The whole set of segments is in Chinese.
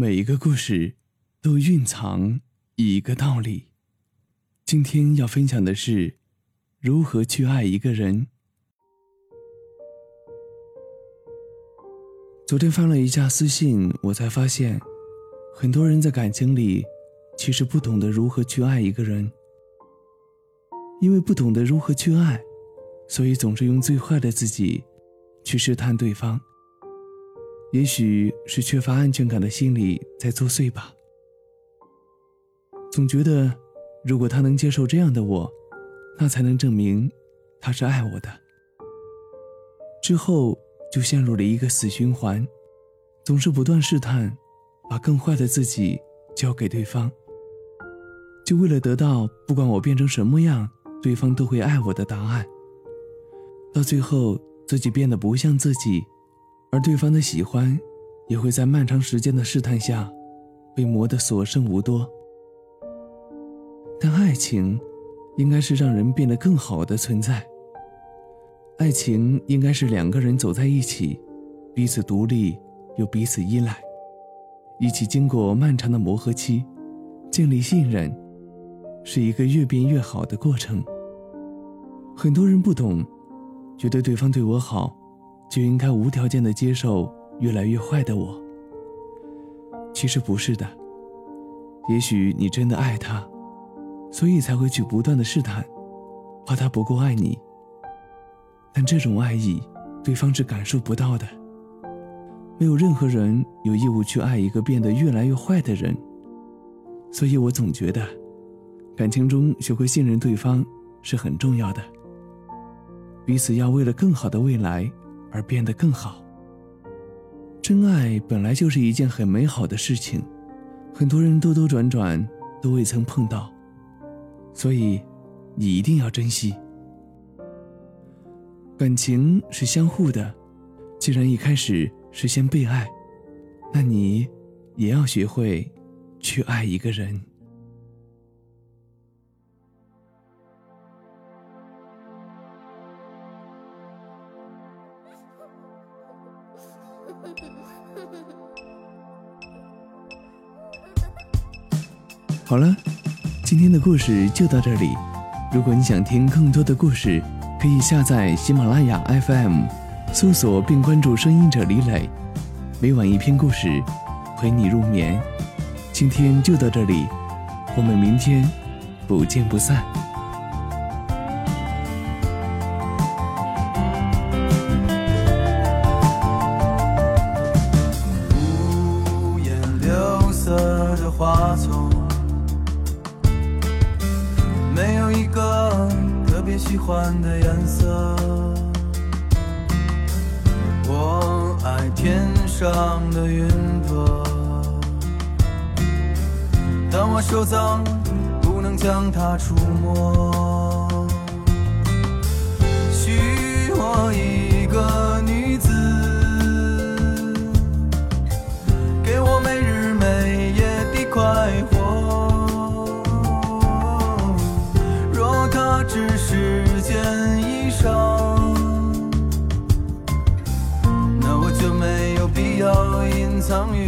每一个故事都蕴藏一个道理。今天要分享的是如何去爱一个人。昨天翻了一下私信，我才发现，很多人在感情里其实不懂得如何去爱一个人。因为不懂得如何去爱，所以总是用最坏的自己去试探对方。也许是缺乏安全感的心理在作祟吧。总觉得，如果他能接受这样的我，那才能证明他是爱我的。之后就陷入了一个死循环，总是不断试探，把更坏的自己交给对方，就为了得到不管我变成什么样，对方都会爱我的答案。到最后，自己变得不像自己。而对方的喜欢，也会在漫长时间的试探下，被磨得所剩无多。但爱情，应该是让人变得更好的存在。爱情应该是两个人走在一起，彼此独立又彼此依赖，一起经过漫长的磨合期，建立信任，是一个越变越好的过程。很多人不懂，觉得对方对我好。就应该无条件的接受越来越坏的我。其实不是的，也许你真的爱他，所以才会去不断的试探，怕他不够爱你。但这种爱意，对方是感受不到的。没有任何人有义务去爱一个变得越来越坏的人。所以我总觉得，感情中学会信任对方是很重要的。彼此要为了更好的未来。而变得更好。真爱本来就是一件很美好的事情，很多人兜兜转转都未曾碰到，所以你一定要珍惜。感情是相互的，既然一开始是先被爱，那你也要学会去爱一个人。好了，今天的故事就到这里。如果你想听更多的故事，可以下载喜马拉雅 FM，搜索并关注“声音者李磊”，每晚一篇故事，陪你入眠。今天就到这里，我们明天不见不散。别喜欢的颜色。我爱天上的云朵，但我手脏，不能将它触摸。许我一个女子，给我每日每夜的快活。若她只是件衣裳，那我就没有必要隐藏于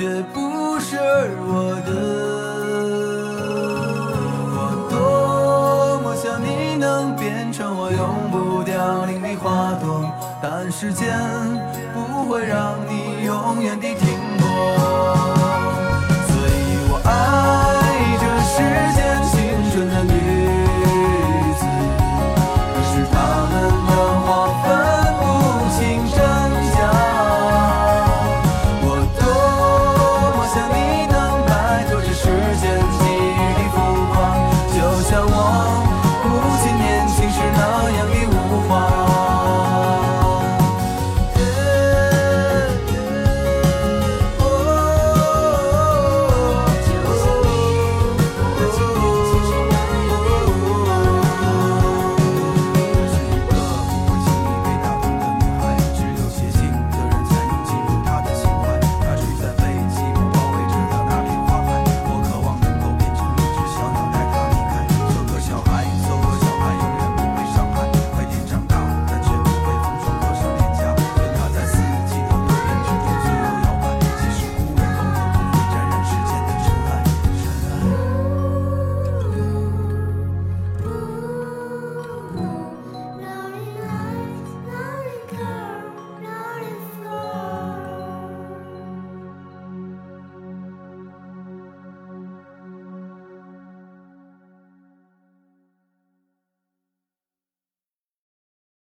却不是我的。我多么想你能变成我永不凋零的花朵，但时间不会让你永远的停泊。